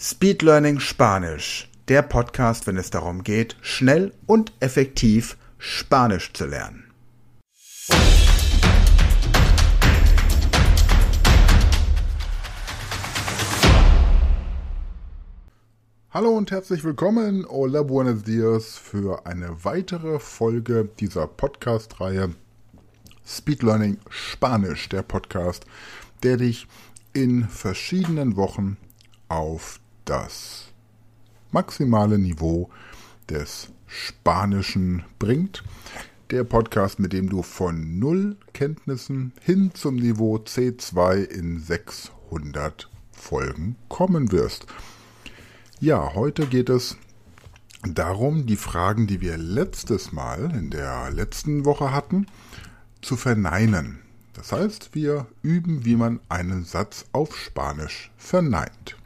Speed Learning Spanisch, der Podcast, wenn es darum geht, schnell und effektiv Spanisch zu lernen. Hallo und herzlich willkommen, hola buenos dias, für eine weitere Folge dieser Podcast-Reihe Speed Learning Spanisch, der Podcast, der dich in verschiedenen Wochen auf das maximale Niveau des Spanischen bringt. Der Podcast, mit dem du von null Kenntnissen hin zum Niveau C2 in 600 Folgen kommen wirst. Ja, heute geht es darum, die Fragen, die wir letztes Mal in der letzten Woche hatten, zu verneinen. Das heißt, wir üben, wie man einen Satz auf Spanisch verneint.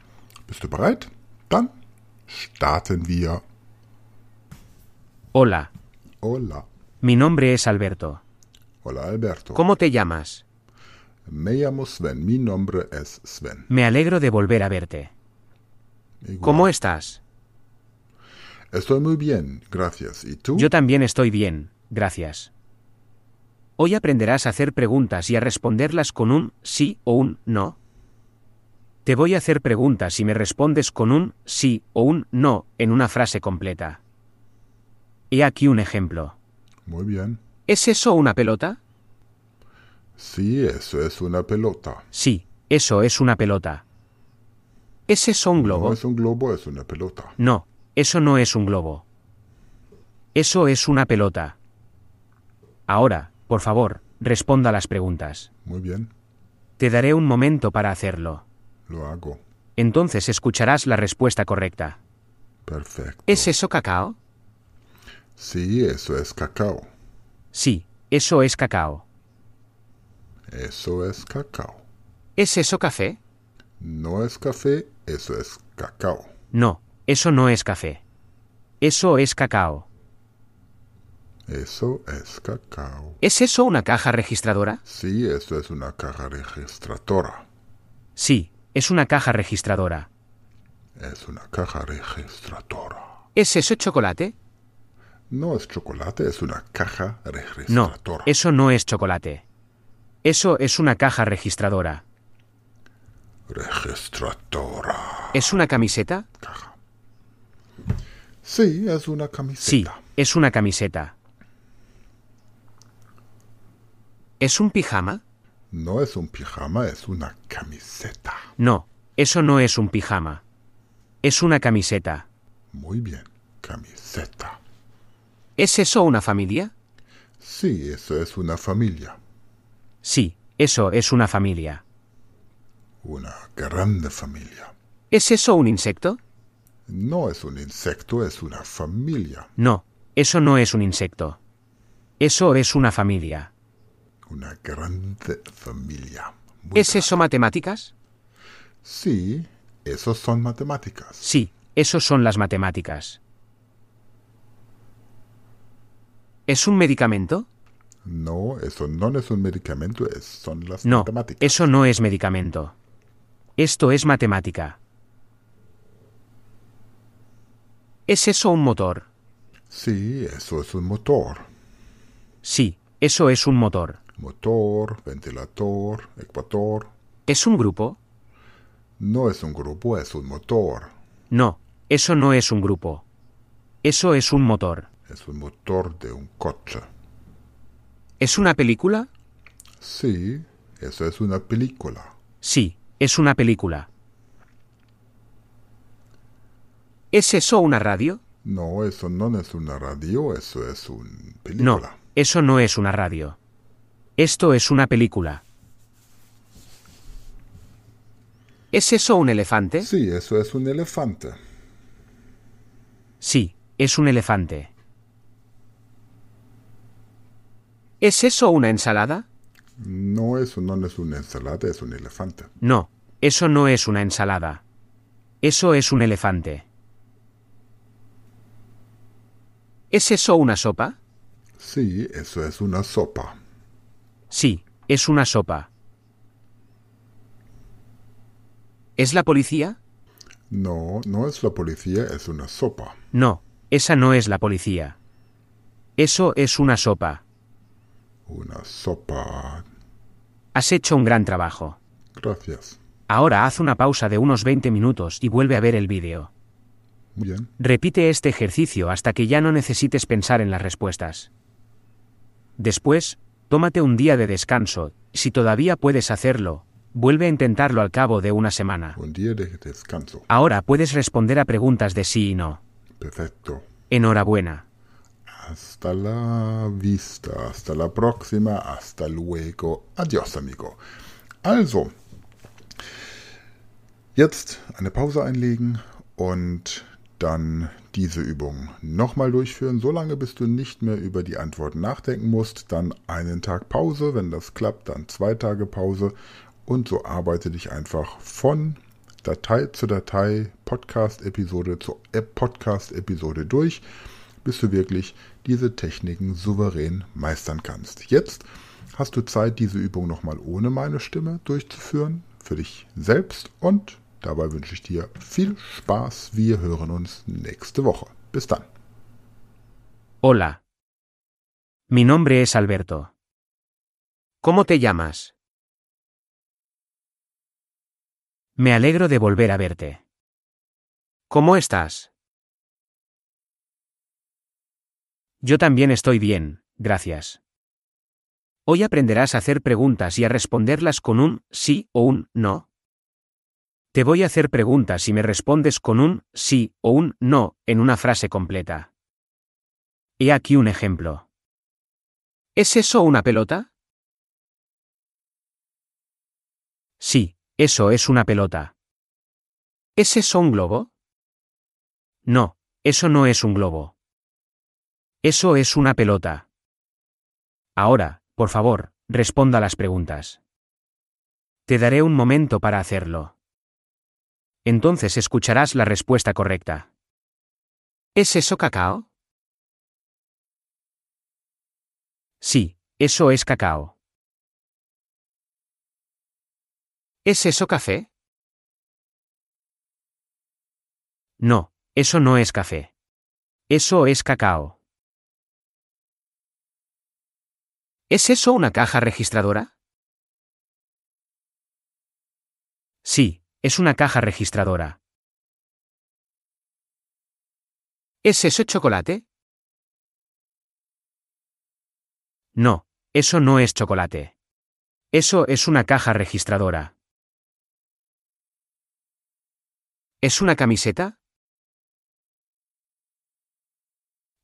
Bist du bereit? Dann starten wir. Hola, Hola. mi nombre es Alberto. Hola Alberto. ¿Cómo te llamas? Me llamo Sven. Mi nombre es Sven. Me alegro de volver a verte. Igual. ¿Cómo estás? Estoy muy bien, gracias. ¿Y tú? Yo también estoy bien, gracias. Hoy aprenderás a hacer preguntas y a responderlas con un sí o un no. Te voy a hacer preguntas y me respondes con un sí o un no en una frase completa. He aquí un ejemplo. Muy bien. ¿Es eso una pelota? Sí, eso es una pelota. Sí, eso es una pelota. ¿Es eso un globo? No es un globo, es una pelota. No, eso no es un globo. Eso es una pelota. Ahora, por favor, responda las preguntas. Muy bien. Te daré un momento para hacerlo. Lo hago. Entonces escucharás la respuesta correcta. Perfecto. ¿Es eso cacao? Sí, eso es cacao. Sí, eso es cacao. Eso es cacao. ¿Es eso café? No es café, eso es cacao. No, eso no es café. Eso es cacao. Eso es cacao. ¿Es eso una caja registradora? Sí, eso es una caja registradora. Sí, es una caja registradora. Es una caja registradora. ¿Es eso chocolate? No es chocolate, es una caja No, registradora. eso no es chocolate. Eso es una caja registradora. Registradora. ¿Es una camiseta? Caja. Sí, es una Sí, camiseta. es una camiseta. ¿Es un pijama? No es un pijama, es una camiseta. No, eso no es un pijama. Es una camiseta. Muy bien, camiseta. ¿Es eso una familia? Sí, eso es una familia. Sí, eso es una familia. Una grande familia. ¿Es eso un insecto? No es un insecto, es una familia. No, eso no es un insecto. Eso es una familia. Una grande familia. Muy ¿Es eso matemáticas? Sí, esos son matemáticas. Sí, eso son las matemáticas. ¿Es un medicamento? No, eso no es un medicamento, es, son las No, matemáticas. eso no es medicamento. Esto es matemática. ¿Es eso un motor? Sí, eso es un motor. Sí, eso es un motor. Motor, ventilador, ecuador. ¿Es un grupo? No es un grupo, es un motor. No, eso no es un grupo. Eso es un motor. Es un motor de un coche. ¿Es una película? Sí, eso es una película. Sí, es una película. ¿Es eso una radio? No, eso no es una radio, eso es una No, película. eso no es una radio. Esto es una película. ¿Es eso un elefante? Sí, eso es un elefante. Sí, es un elefante. ¿Es eso una ensalada? No, eso no es una ensalada, es un elefante. No, eso no es una ensalada. Eso es un elefante. ¿Es eso una sopa? Sí, eso es una sopa. Sí, es una sopa. ¿Es la policía? No, no es la policía, es una sopa. No, esa no es la policía. Eso es una sopa. Una sopa. Has hecho un gran trabajo. Gracias. Ahora haz una pausa de unos 20 minutos y vuelve a ver el vídeo. Bien. Repite este ejercicio hasta que ya no necesites pensar en las respuestas. Después, tómate un día de descanso, si todavía puedes hacerlo, vuelve a intentarlo al cabo de una semana. Un día de descanso. Ahora puedes responder a preguntas de sí y no. Perfecto. Enhorabuena. Hasta la vista, hasta la próxima, hasta luego. Adiós, amigo. Also, jetzt eine Pause einlegen und dann diese Übung nochmal durchführen, solange bis du nicht mehr über die Antworten nachdenken musst. Dann einen Tag Pause, wenn das klappt, dann zwei Tage Pause und so arbeite dich einfach von Datei zu Datei, Podcast-Episode zu Podcast-Episode durch, bis du wirklich diese Techniken souverän meistern kannst. Jetzt hast du Zeit, diese Übung nochmal ohne meine Stimme durchzuführen, für dich selbst und Dabei wünsche ich dir viel Spaß. Wir hören uns nächste Woche. Bis dann. Hola. Mi nombre es Alberto. ¿Cómo te llamas? Me alegro de volver a verte. ¿Cómo estás? Yo también estoy bien, gracias. Hoy aprenderás a hacer preguntas y a responderlas con un sí o un no. Te voy a hacer preguntas y me respondes con un sí o un no en una frase completa. He aquí un ejemplo. ¿Es eso una pelota? Sí, eso es una pelota. ¿Es eso un globo? No, eso no es un globo. Eso es una pelota. Ahora, por favor, responda las preguntas. Te daré un momento para hacerlo. Entonces escucharás la respuesta correcta. ¿Es eso cacao? Sí, eso es cacao. ¿Es eso café? No, eso no es café. Eso es cacao. ¿Es eso una caja registradora? Sí, es una caja registradora. ¿Es eso chocolate? No, eso no es chocolate. Eso es una caja registradora. ¿Es una camiseta?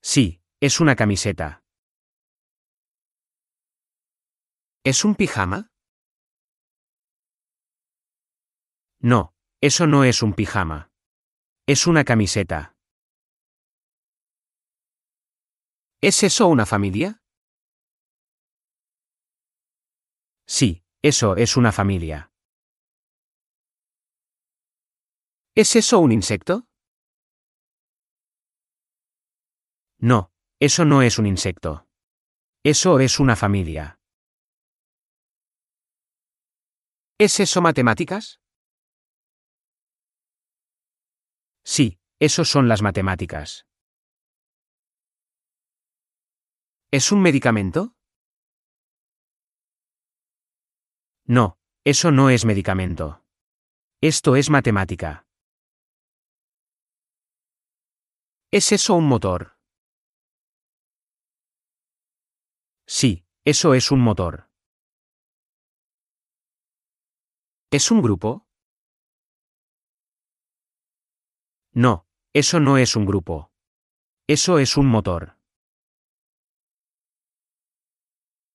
Sí, es una camiseta. ¿Es un pijama? No, eso no es un pijama. Es una camiseta. ¿Es eso una familia? Sí, eso es una familia. ¿Es eso un insecto? No, eso no es un insecto. Eso es una familia. ¿Es eso matemáticas? Sí, eso son las matemáticas. ¿Es un medicamento? No, eso no es medicamento. Esto es matemática. ¿Es eso un motor? Sí, eso es un motor. ¿Es un grupo? No, eso no es un grupo. Eso es un motor.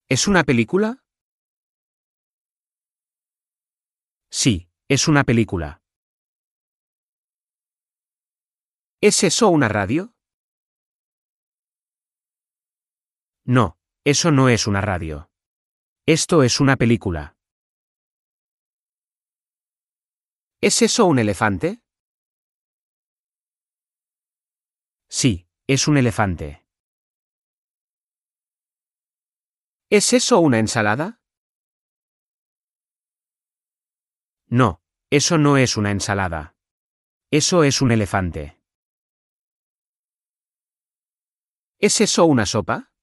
¿Es una película? Sí, es una película. ¿Es eso una radio? No, eso no es una radio. Esto es una película. ¿Es eso un elefante? Sí, es un elefante. ¿Es eso una ensalada? No, eso no es una ensalada. Eso es un elefante. ¿Es eso una sopa?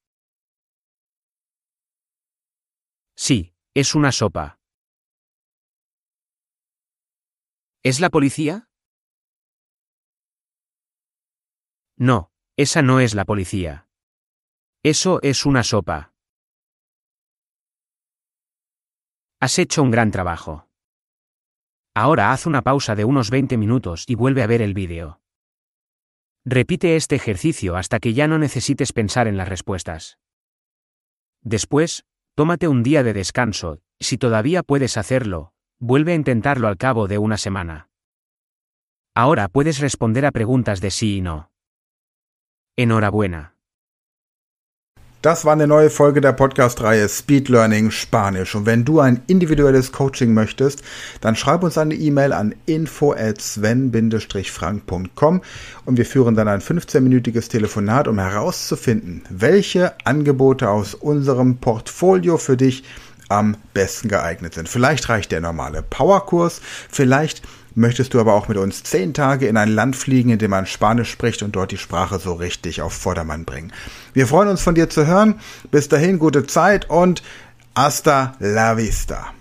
Sí, es una sopa. ¿Es la policía? No, esa no es la policía. Eso es una sopa. Has hecho un gran trabajo. Ahora haz una pausa de unos 20 minutos y vuelve a ver el vídeo. Repite este ejercicio hasta que ya no necesites pensar en las respuestas. Después, tómate un día de descanso, si todavía puedes hacerlo, vuelve a intentarlo al cabo de una semana. Ahora puedes responder a preguntas de sí y no. Enhorabuena. Das war eine neue Folge der Podcast-Reihe Speed Learning Spanisch. Und wenn du ein individuelles Coaching möchtest, dann schreib uns eine E-Mail an info at sven-frank.com und wir führen dann ein 15-minütiges Telefonat, um herauszufinden, welche Angebote aus unserem Portfolio für dich am besten geeignet sind. Vielleicht reicht der normale Powerkurs, vielleicht Möchtest du aber auch mit uns zehn Tage in ein Land fliegen, in dem man Spanisch spricht und dort die Sprache so richtig auf Vordermann bringen? Wir freuen uns von dir zu hören. Bis dahin gute Zeit und hasta la vista.